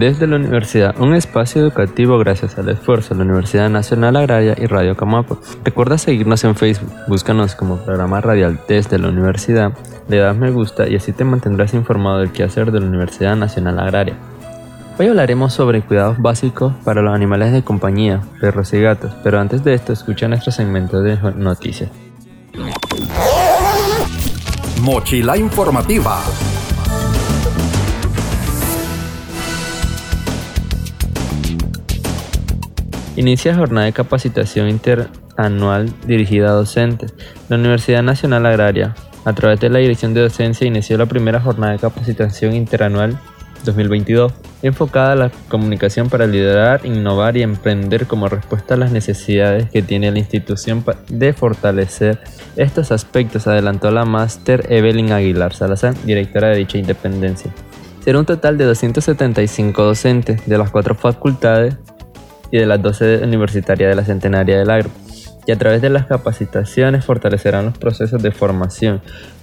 Desde la universidad, un espacio educativo gracias al esfuerzo de la Universidad Nacional Agraria y Radio Camapo. Recuerda seguirnos en Facebook, búscanos como programa radial desde la universidad, le das me gusta y así te mantendrás informado del quehacer de la Universidad Nacional Agraria. Hoy hablaremos sobre cuidados básicos para los animales de compañía, perros y gatos, pero antes de esto escucha nuestro segmento de noticias. Mochila informativa. Inicia jornada de capacitación interanual dirigida a docentes. La Universidad Nacional Agraria, a través de la Dirección de Docencia, inició la primera jornada de capacitación interanual 2022, enfocada a la comunicación para liderar, innovar y emprender como respuesta a las necesidades que tiene la institución de fortalecer estos aspectos, adelantó la máster Evelyn Aguilar Salazar, directora de dicha independencia. Será un total de 275 docentes de las cuatro facultades y de las 12 universitarias de la Centenaria del Agro, y a través de las capacitaciones fortalecerán los procesos de formación,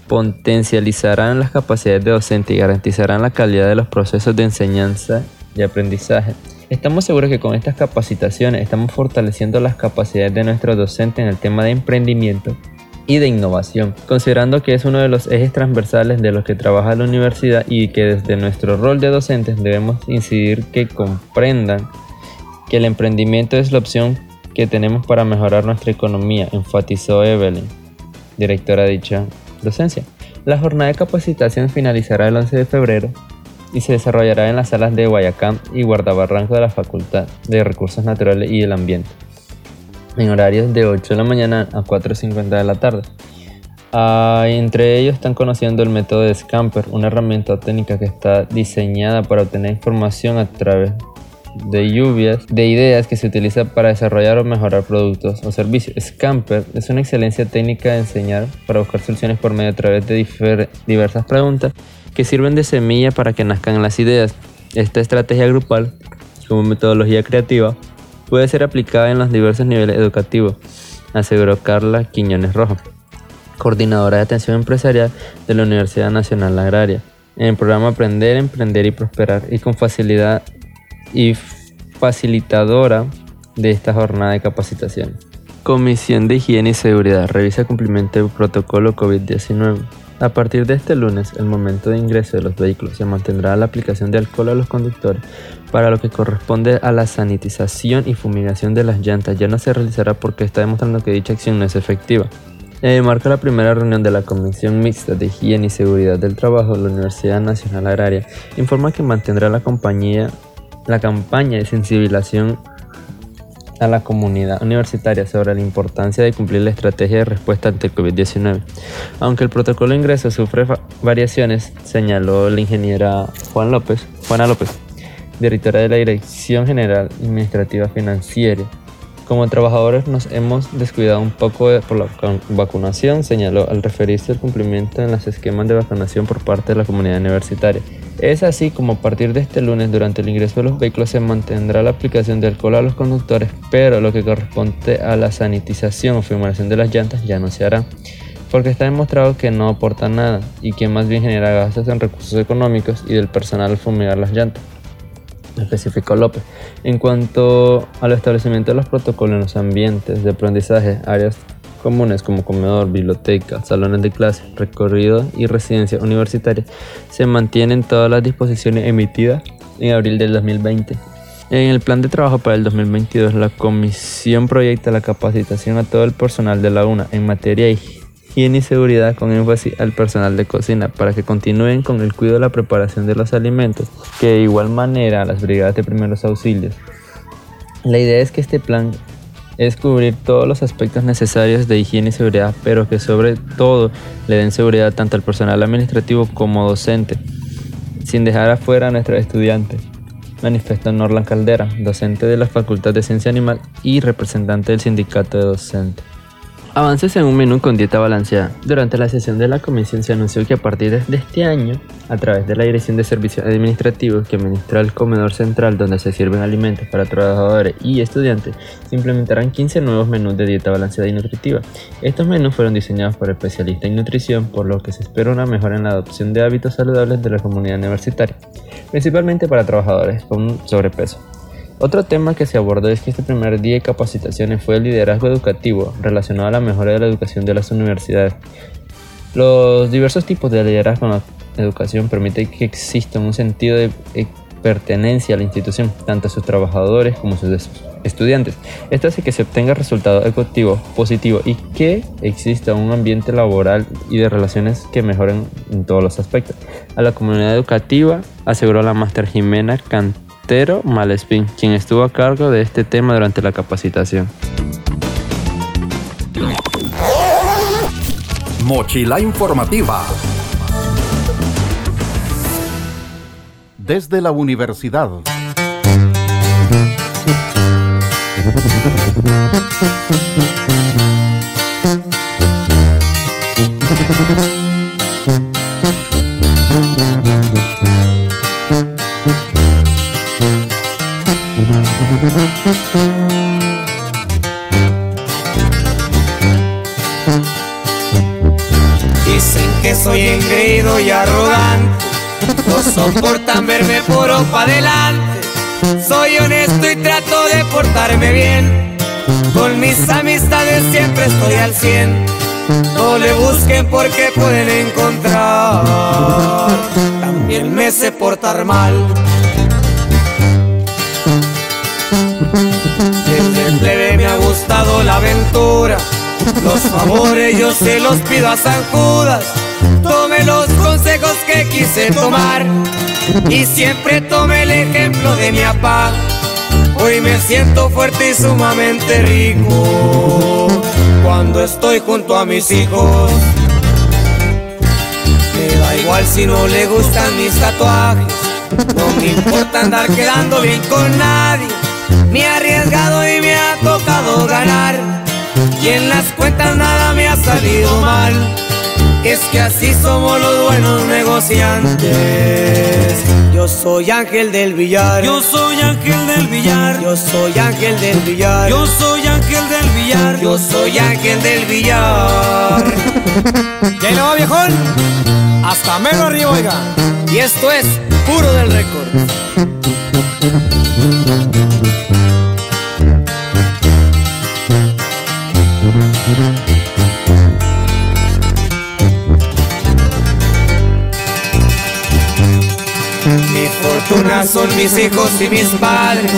potencializarán las capacidades de docente y garantizarán la calidad de los procesos de enseñanza y aprendizaje. Estamos seguros que con estas capacitaciones estamos fortaleciendo las capacidades de nuestros docentes en el tema de emprendimiento y de innovación, considerando que es uno de los ejes transversales de los que trabaja la universidad y que desde nuestro rol de docentes debemos incidir que comprendan que el emprendimiento es la opción que tenemos para mejorar nuestra economía, enfatizó Evelyn, directora de dicha docencia. La jornada de capacitación finalizará el 11 de febrero y se desarrollará en las salas de Guayacán y Guardabarranco de la Facultad de Recursos Naturales y el Ambiente, en horarios de 8 de la mañana a 4.50 de la tarde. Ah, entre ellos están conociendo el método de Scamper, una herramienta técnica que está diseñada para obtener información a través de lluvias de ideas que se utiliza para desarrollar o mejorar productos o servicios. Scamper es una excelencia técnica de enseñar para buscar soluciones por medio a través de diversas preguntas que sirven de semilla para que nazcan las ideas. Esta estrategia grupal, como metodología creativa, puede ser aplicada en los diversos niveles educativos, aseguró Carla Quiñones Rojo, coordinadora de atención empresarial de la Universidad Nacional Agraria en el programa Aprender, Emprender y Prosperar y con facilidad y facilitadora de esta jornada de capacitación. Comisión de Higiene y Seguridad revisa cumplimiento del protocolo COVID-19. A partir de este lunes, el momento de ingreso de los vehículos se mantendrá la aplicación de alcohol a los conductores, para lo que corresponde a la sanitización y fumigación de las llantas ya no se realizará porque está demostrando que dicha acción no es efectiva. En marca la primera reunión de la Comisión Mixta de Higiene y Seguridad del Trabajo de la Universidad Nacional Agraria, informa que mantendrá la compañía la campaña de sensibilización a la comunidad universitaria sobre la importancia de cumplir la estrategia de respuesta ante el COVID-19. Aunque el protocolo de ingreso sufre variaciones, señaló la ingeniera Juan López, Juana López, directora de la Dirección General Administrativa Financiera como trabajadores nos hemos descuidado un poco por la vacunación, señaló al referirse al cumplimiento en los esquemas de vacunación por parte de la comunidad universitaria. Es así como a partir de este lunes durante el ingreso de los vehículos se mantendrá la aplicación de alcohol a los conductores, pero lo que corresponde a la sanitización o fumigación de las llantas ya no se hará, porque está demostrado que no aporta nada y que más bien genera gastos en recursos económicos y del personal al fumigar las llantas especificó López. En cuanto al establecimiento de los protocolos en los ambientes de aprendizaje, áreas comunes como comedor, biblioteca, salones de clase, recorrido y residencia universitaria, se mantienen todas las disposiciones emitidas en abril del 2020. En el plan de trabajo para el 2022, la comisión proyecta la capacitación a todo el personal de la UNA en materia higiene y seguridad con énfasis al personal de cocina para que continúen con el cuidado de la preparación de los alimentos, que de igual manera las brigadas de primeros auxilios. La idea es que este plan es cubrir todos los aspectos necesarios de higiene y seguridad, pero que sobre todo le den seguridad tanto al personal administrativo como docente. sin dejar afuera a nuestros estudiantes, manifestó Norlan Caldera, docente de la Facultad de Ciencia Animal y representante del sindicato de docentes. Avances en un menú con dieta balanceada. Durante la sesión de la comisión se anunció que a partir de este año, a través de la Dirección de Servicios Administrativos que administra el comedor central donde se sirven alimentos para trabajadores y estudiantes, se implementarán 15 nuevos menús de dieta balanceada y nutritiva. Estos menús fueron diseñados por especialistas en nutrición, por lo que se espera una mejora en la adopción de hábitos saludables de la comunidad universitaria, principalmente para trabajadores con sobrepeso. Otro tema que se abordó es que este primer día de capacitaciones fue el liderazgo educativo relacionado a la mejora de la educación de las universidades. Los diversos tipos de liderazgo en la educación permiten que exista un sentido de pertenencia a la institución, tanto a sus trabajadores como a sus estudiantes. Esto hace que se obtenga resultados educativos positivos y que exista un ambiente laboral y de relaciones que mejoren en todos los aspectos. A la comunidad educativa aseguró la máster Jimena Cantón Tero Malespín, quien estuvo a cargo de este tema durante la capacitación. Mochila informativa. Desde la universidad. Y arrogante, no soportan verme puro pa' adelante. Soy honesto y trato de portarme bien, con mis amistades siempre estoy al cien. No le busquen porque pueden encontrar, también me sé portar mal. Desde plebe me ha gustado la aventura. Los favores yo se los pido a San Judas. Tome los consejos que quise tomar y siempre tome el ejemplo de mi papá. Hoy me siento fuerte y sumamente rico cuando estoy junto a mis hijos. Me da igual si no le gustan mis tatuajes, no me importa andar quedando bien con nadie. Me he arriesgado y me ha tocado ganar. Y en las cuentas nada me ha salido mal. Es que así somos los buenos negociantes. Yo soy Ángel del Villar. Yo soy Ángel del Villar. Yo soy Ángel del Villar. Yo soy Ángel del Villar. Yo soy Ángel del Villar. ¿Ya lo va, viejón? Hasta mero arriba, oiga. Y esto es puro del récord. Son mis hijos y mis padres.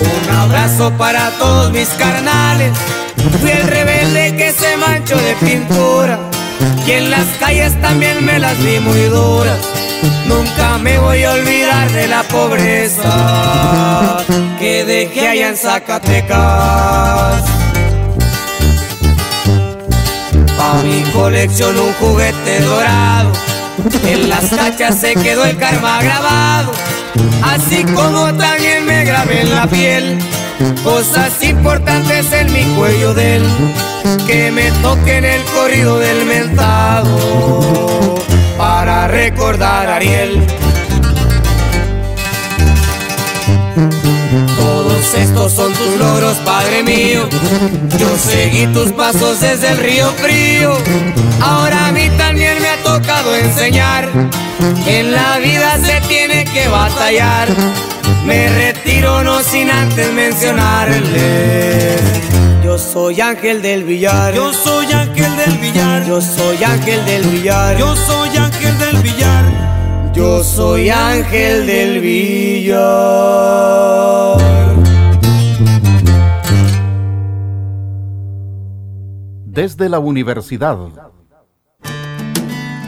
Un abrazo para todos mis carnales. Fui el rebelde que se manchó de pintura. Y en las calles también me las vi muy duras. Nunca me voy a olvidar de la pobreza que dejé allá en Zacatecas. Pa' mi colección un juguete dorado. En las cachas se quedó el karma grabado. Así como también me grabé en la piel cosas importantes en mi cuello del que me toquen el corrido del mentado para recordar a Ariel. Todos estos son tus logros, Padre mío. Yo seguí tus pasos desde el río frío. Ahora a mí también me tocado enseñar que en la vida se tiene que batallar. Me retiro no sin antes mencionarles. Yo soy Ángel del Villar. Yo soy Ángel del Villar. Yo soy Ángel del Villar. Yo soy Ángel del Villar. Yo soy Ángel del Villar. Desde la universidad.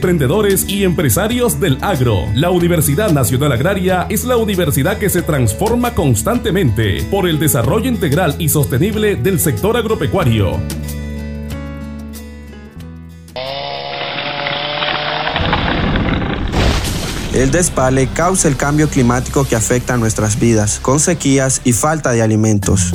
emprendedores y empresarios del agro. La Universidad Nacional Agraria es la universidad que se transforma constantemente por el desarrollo integral y sostenible del sector agropecuario. El despale causa el cambio climático que afecta a nuestras vidas, con sequías y falta de alimentos.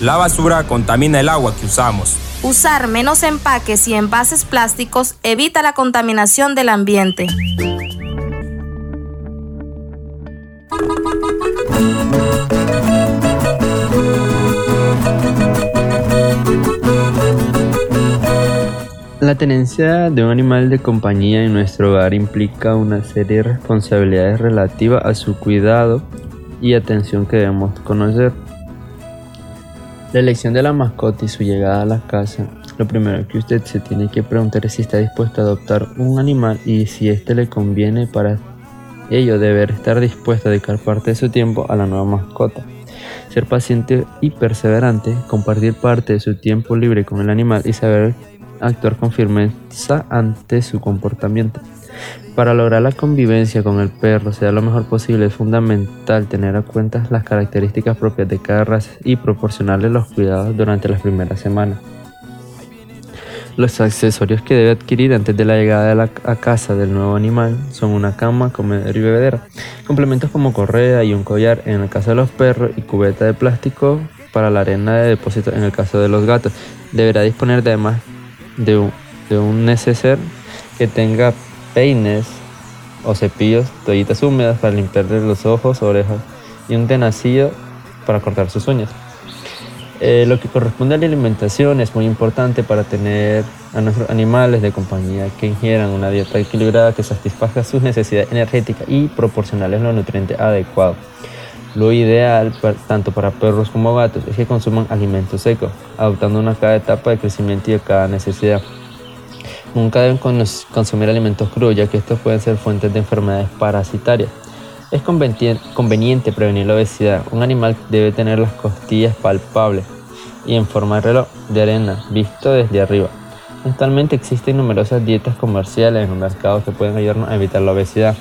La basura contamina el agua que usamos. Usar menos empaques y envases plásticos evita la contaminación del ambiente. La tenencia de un animal de compañía en nuestro hogar implica una serie de responsabilidades relativas a su cuidado y atención que debemos conocer. La elección de la mascota y su llegada a la casa, lo primero que usted se tiene que preguntar es si está dispuesto a adoptar un animal y si éste le conviene para ello deber estar dispuesto a dedicar parte de su tiempo a la nueva mascota. Ser paciente y perseverante, compartir parte de su tiempo libre con el animal y saber actuar con firmeza ante su comportamiento. Para lograr la convivencia con el perro sea lo mejor posible es fundamental tener en cuenta las características propias de cada raza y proporcionarle los cuidados durante las primeras semanas. Los accesorios que debe adquirir antes de la llegada a la a casa del nuevo animal son una cama, comedor y bebedera, complementos como correa y un collar en el caso de los perros y cubeta de plástico para la arena de depósito en el caso de los gatos. Deberá disponer de además de un, de un neceser que tenga peines o cepillos, toallitas húmedas para limpiarle los ojos, orejas y un tenacillo para cortar sus uñas. Eh, lo que corresponde a la alimentación es muy importante para tener a nuestros animales de compañía que ingieran una dieta equilibrada que satisfaga sus necesidades energéticas y proporcionarles los nutrientes adecuados. Lo ideal, tanto para perros como gatos, es que consuman alimentos secos, adoptando una cada etapa de crecimiento y de cada necesidad. Nunca deben consumir alimentos crudos, ya que estos pueden ser fuentes de enfermedades parasitarias. Es conveniente prevenir la obesidad. Un animal debe tener las costillas palpables y en forma de reloj de arena, visto desde arriba. Actualmente existen numerosas dietas comerciales en los mercados que pueden ayudarnos a evitar la obesidad.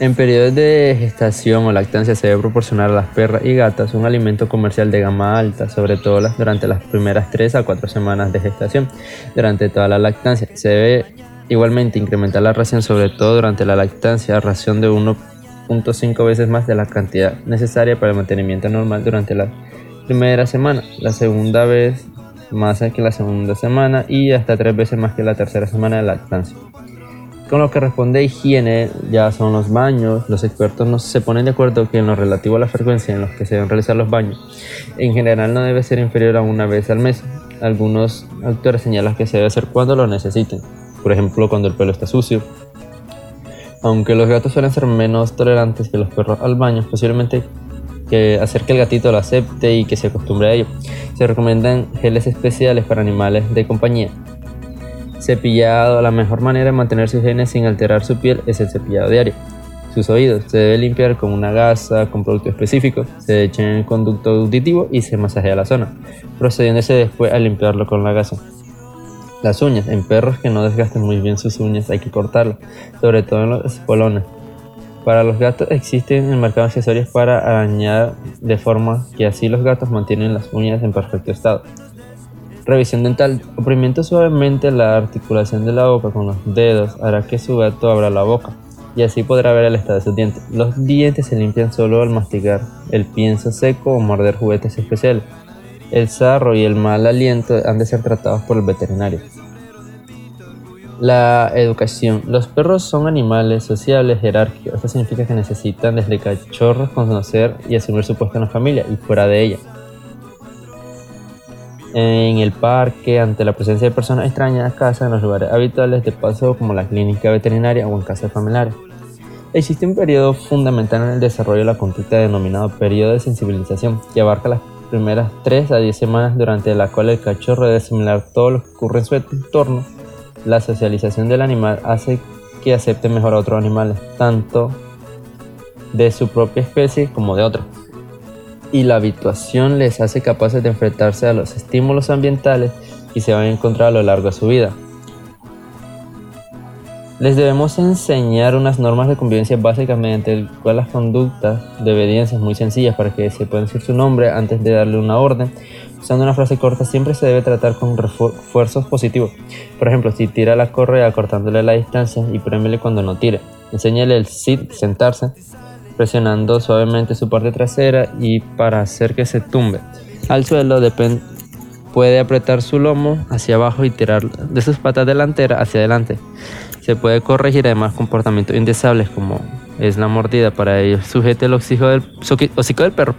En periodos de gestación o lactancia se debe proporcionar a las perras y gatas un alimento comercial de gama alta, sobre todo durante las primeras 3 a 4 semanas de gestación. Durante toda la lactancia se debe igualmente incrementar la ración, sobre todo durante la lactancia, ración de 1.5 veces más de la cantidad necesaria para el mantenimiento normal durante la primera semana, la segunda vez más que la segunda semana y hasta tres veces más que la tercera semana de lactancia. Con lo que responde a higiene, ya son los baños. Los expertos no se ponen de acuerdo que en lo relativo a la frecuencia en los que se deben realizar los baños, en general no debe ser inferior a una vez al mes. Algunos autores señalan que se debe hacer cuando lo necesiten, por ejemplo cuando el pelo está sucio. Aunque los gatos suelen ser menos tolerantes que los perros al baño, posiblemente que hacer que el gatito lo acepte y que se acostumbre a ello. Se recomiendan geles especiales para animales de compañía Cepillado, la mejor manera de mantener su higiene sin alterar su piel es el cepillado diario. Sus oídos se debe limpiar con una gasa con producto específico, se echa en el conducto auditivo y se masajea la zona, procediéndose después a limpiarlo con la gasa. Las uñas, en perros que no desgasten muy bien sus uñas hay que cortarlas, sobre todo en los espolones. Para los gatos existen en el mercado accesorios para arañar de forma que así los gatos mantienen las uñas en perfecto estado. Revisión dental. Oprimiendo suavemente la articulación de la boca con los dedos hará que su gato abra la boca y así podrá ver el estado de sus dientes. Los dientes se limpian solo al masticar el pienso seco o morder juguetes especiales. El sarro y el mal aliento han de ser tratados por el veterinario. La educación. Los perros son animales sociables, jerárquicos. Esto significa que necesitan desde cachorros conocer y asumir su puesto en la familia y fuera de ella. En el parque, ante la presencia de personas extrañas, casa, en los lugares habituales de paso como la clínica veterinaria o en casas familiares. Existe un periodo fundamental en el desarrollo de la conducta denominado periodo de sensibilización, que abarca las primeras 3 a 10 semanas durante la cual el cachorro debe asimilar todo lo que ocurre en su entorno. La socialización del animal hace que acepte mejor a otros animales, tanto de su propia especie como de otros. Y la habituación les hace capaces de enfrentarse a los estímulos ambientales que se van a encontrar a lo largo de su vida. Les debemos enseñar unas normas de convivencia básicas mediante las conductas de obediencia muy sencillas para que se pueda decir su nombre antes de darle una orden. Usando una frase corta siempre se debe tratar con refuerzos positivos. Por ejemplo, si tira la correa cortándole la distancia y prémele cuando no tire. Enséñale el sit, sentarse, presionando suavemente su parte trasera y para hacer que se tumbe. Al suelo puede apretar su lomo hacia abajo y tirar de sus patas delanteras hacia adelante. Se puede corregir además comportamientos indeseables como es la mordida. Para ello, sujete el hocico del, hocico del perro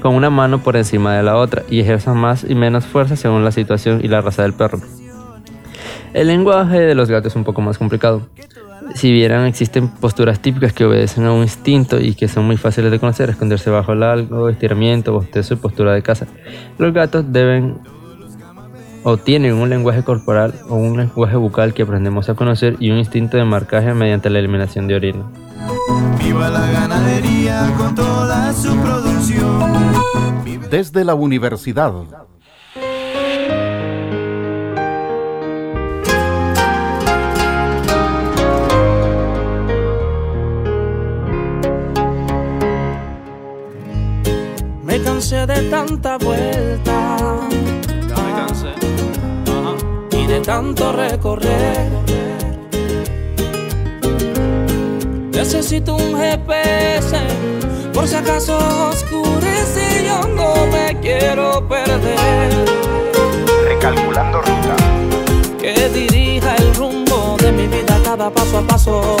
con una mano por encima de la otra y ejerza más y menos fuerza según la situación y la raza del perro. El lenguaje de los gatos es un poco más complicado. Si vieran, existen posturas típicas que obedecen a un instinto y que son muy fáciles de conocer, esconderse bajo el algo, estiramiento, bostezo y postura de caza. Los gatos deben o tienen un lenguaje corporal o un lenguaje bucal que aprendemos a conocer y un instinto de marcaje mediante la eliminación de orina. Viva la ganadería con toda su producción. Desde la universidad. Cansé de tanta vuelta de tanto recorrer. Necesito un GPS, por si acaso oscurece, yo no me quiero perder. Recalculando ruta. Que dirija el rumbo de mi vida cada paso a paso.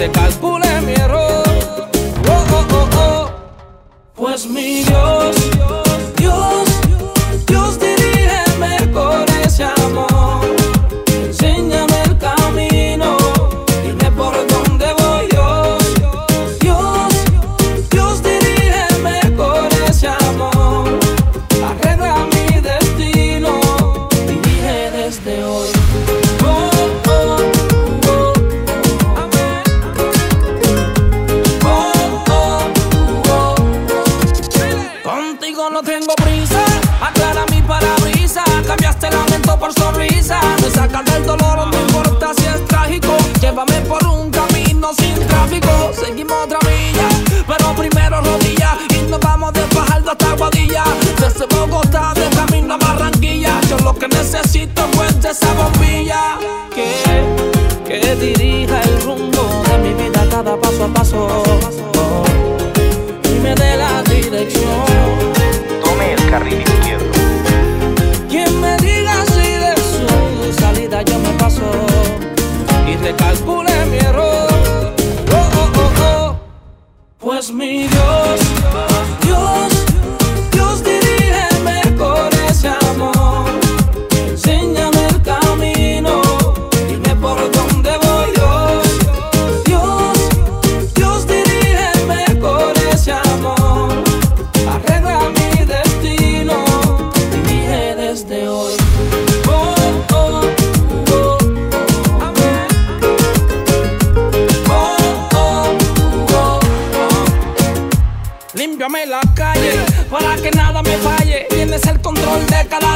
Y recalcule mi paso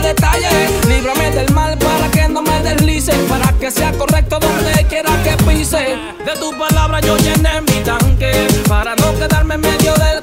de cada detalle. Líbrame del mal para que no me deslice. Para que sea correcto donde quiera que pise. De tu palabra yo llené mi tanque. Para no quedarme en medio del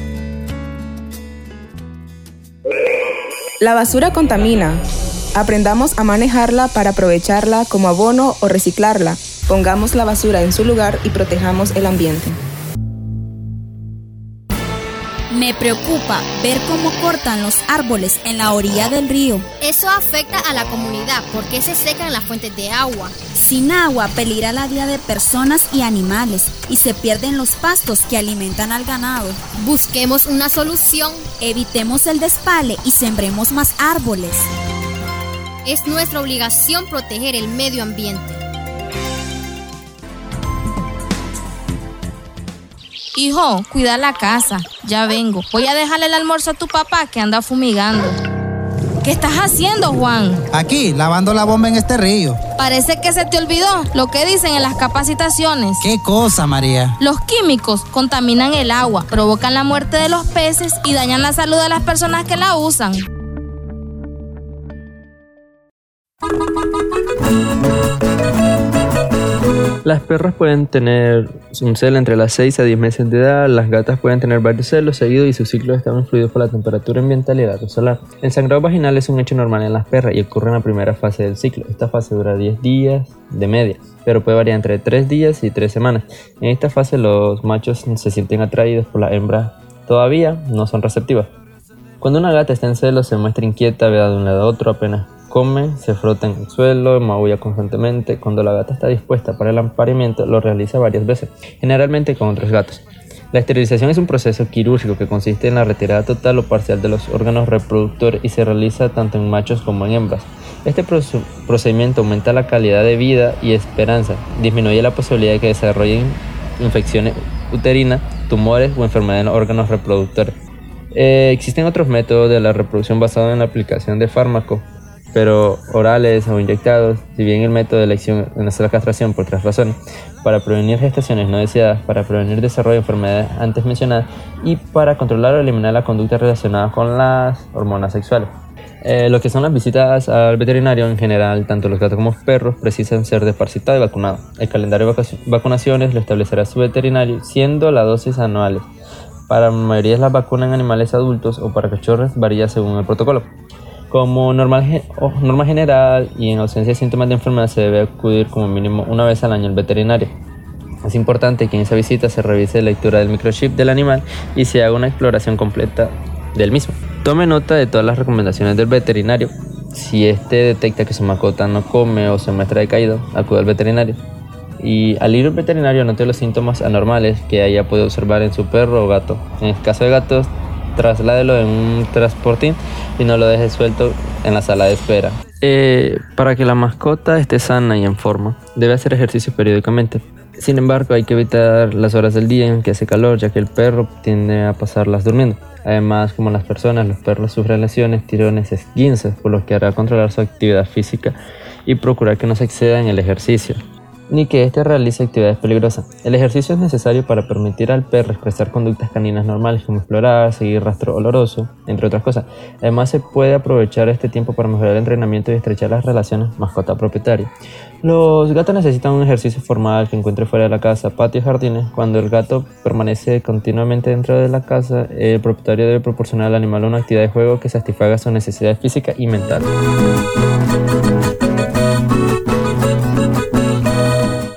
La basura contamina. Aprendamos a manejarla para aprovecharla como abono o reciclarla. Pongamos la basura en su lugar y protejamos el ambiente. Me preocupa ver cómo cortan los árboles en la orilla del río. Eso afecta a la comunidad porque se secan las fuentes de agua. Sin agua peligra la vida de personas y animales y se pierden los pastos que alimentan al ganado. Busquemos una solución. Evitemos el despale y sembremos más árboles. Es nuestra obligación proteger el medio ambiente. Hijo, cuida la casa. Ya vengo. Voy a dejarle el almuerzo a tu papá que anda fumigando. ¿Qué estás haciendo, Juan? Aquí, lavando la bomba en este río. Parece que se te olvidó lo que dicen en las capacitaciones. ¿Qué cosa, María? Los químicos contaminan el agua, provocan la muerte de los peces y dañan la salud de las personas que la usan. Las perras pueden tener un celo entre las 6 a 10 meses de edad, las gatas pueden tener varios celos seguidos y sus ciclos están influidos por la temperatura ambiental y la luz solar. El sangrado vaginal es un hecho normal en las perras y ocurre en la primera fase del ciclo. Esta fase dura 10 días de media, pero puede variar entre 3 días y 3 semanas. En esta fase los machos se sienten atraídos por las hembras, todavía no son receptivas. Cuando una gata está en celo se muestra inquieta, ve de un lado a otro apenas come, se frota en el suelo, maulla constantemente. Cuando la gata está dispuesta para el apareamiento, lo realiza varias veces, generalmente con otros gatos. La esterilización es un proceso quirúrgico que consiste en la retirada total o parcial de los órganos reproductores y se realiza tanto en machos como en hembras. Este procedimiento aumenta la calidad de vida y esperanza, disminuye la posibilidad de que desarrollen infecciones uterinas, tumores o enfermedades en los órganos reproductores. Eh, existen otros métodos de la reproducción basados en la aplicación de fármacos pero orales o inyectados, si bien el método de elección es la castración por tres razones, para prevenir gestaciones no deseadas, para prevenir desarrollo de enfermedades antes mencionadas y para controlar o eliminar la conducta relacionada con las hormonas sexuales. Eh, lo que son las visitas al veterinario en general, tanto los gatos como los perros precisan ser desparasitados y vacunados. El calendario de vacunaciones lo establecerá su veterinario, siendo las dosis anuales. Para la mayoría de las vacunas en animales adultos o para cachorros varía según el protocolo. Como normal, norma general y en ausencia de síntomas de enfermedad se debe acudir como mínimo una vez al año al veterinario. Es importante que en esa visita se revise la lectura del microchip del animal y se haga una exploración completa del mismo. Tome nota de todas las recomendaciones del veterinario. Si este detecta que su mascota no come o se muestra decaído, acude al veterinario. Y al ir al veterinario note los síntomas anormales que haya podido observar en su perro o gato. En el caso de gatos, trasládelo en un transportín y no lo deje suelto en la sala de espera. Eh, para que la mascota esté sana y en forma, debe hacer ejercicio periódicamente. Sin embargo, hay que evitar las horas del día en que hace calor, ya que el perro tiende a pasarlas durmiendo. Además, como las personas, los perros sufren lesiones, tirones, esguinces, por lo que hará controlar su actividad física y procurar que no se exceda en el ejercicio ni que éste realice actividades peligrosas. El ejercicio es necesario para permitir al perro expresar conductas caninas normales como explorar, seguir rastro oloroso, entre otras cosas. Además se puede aprovechar este tiempo para mejorar el entrenamiento y estrechar las relaciones mascota-propietario. Los gatos necesitan un ejercicio formal que encuentre fuera de la casa, patio y jardines. Cuando el gato permanece continuamente dentro de la casa, el propietario debe proporcionar al animal una actividad de juego que satisfaga sus necesidades físicas y mentales.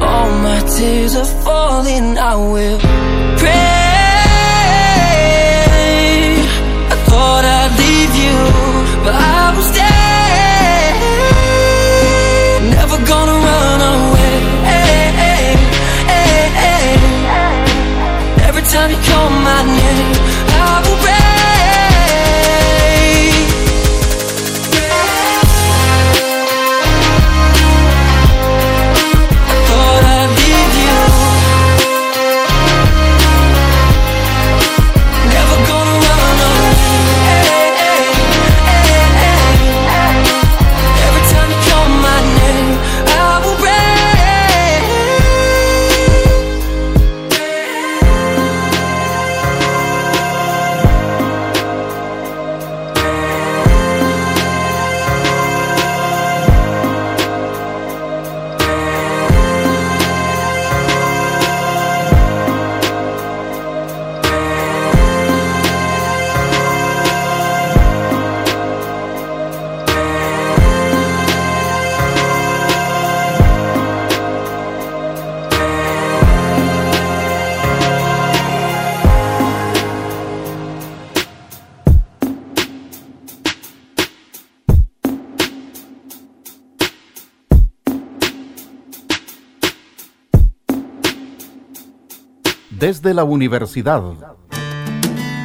All my tears are falling. I will pray. I thought I'd leave you, but I will stay. Never gonna run away. Every time you call my name, Desde la universidad.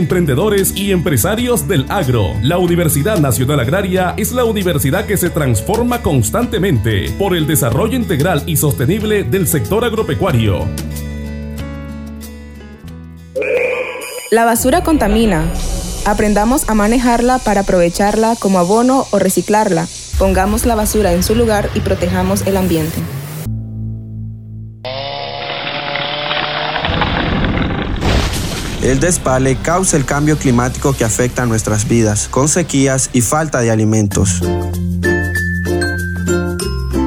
emprendedores y empresarios del agro. La Universidad Nacional Agraria es la universidad que se transforma constantemente por el desarrollo integral y sostenible del sector agropecuario. La basura contamina. Aprendamos a manejarla para aprovecharla como abono o reciclarla. Pongamos la basura en su lugar y protejamos el ambiente. El despale causa el cambio climático que afecta a nuestras vidas, con sequías y falta de alimentos.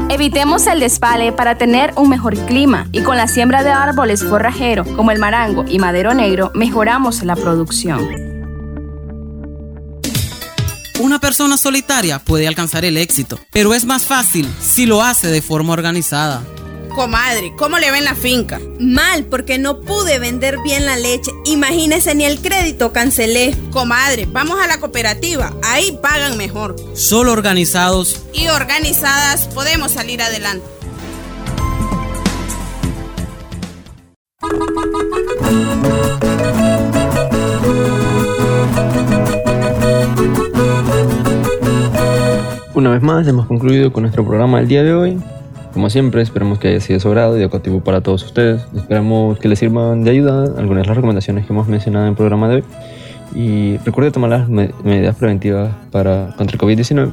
Evitemos el despale para tener un mejor clima y con la siembra de árboles forrajeros como el marango y madero negro mejoramos la producción. Una persona solitaria puede alcanzar el éxito, pero es más fácil si lo hace de forma organizada. Comadre, ¿cómo le ven la finca? Mal, porque no pude vender bien la leche. Imagínese ni el crédito cancelé. Comadre, vamos a la cooperativa. Ahí pagan mejor. Solo organizados. Y organizadas podemos salir adelante. Una vez más hemos concluido con nuestro programa del día de hoy. Como siempre, esperamos que haya sido de su agrado y educativo para todos ustedes. Esperamos que les sirvan de ayuda algunas de las recomendaciones que hemos mencionado en el programa de hoy. Y recuerde tomar las me- medidas preventivas para, contra el COVID-19.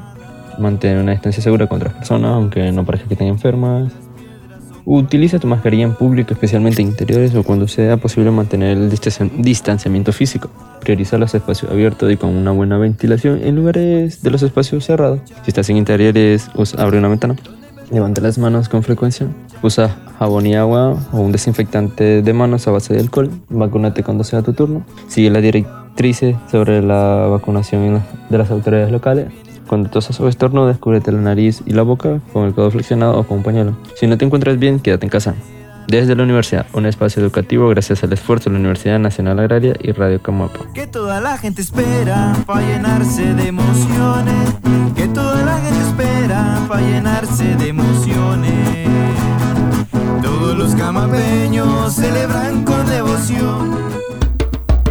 Mantener una distancia segura con otras personas, aunque no parezca que estén enfermas. Utiliza tu mascarilla en público, especialmente en interiores o cuando sea posible mantener el distancia- distanciamiento físico. Prioriza los espacios abiertos y con una buena ventilación en lugares de los espacios cerrados. Si estás en interiores, abre una ventana. Levanta las manos con frecuencia. Usa jabón y agua o un desinfectante de manos a base de alcohol. Vacúnate cuando sea tu turno. Sigue las directrices sobre la vacunación de las autoridades locales. Cuando tosas o estornudes, cúbrete la nariz y la boca con el codo flexionado o con un pañuelo. Si no te encuentras bien, quédate en casa. Desde la universidad, un espacio educativo gracias al esfuerzo de la Universidad Nacional Agraria y Radio Camapa. Que toda la gente espera para llenarse de emociones. Que toda la gente espera para llenarse de emociones. Todos los camapeños celebran con devoción.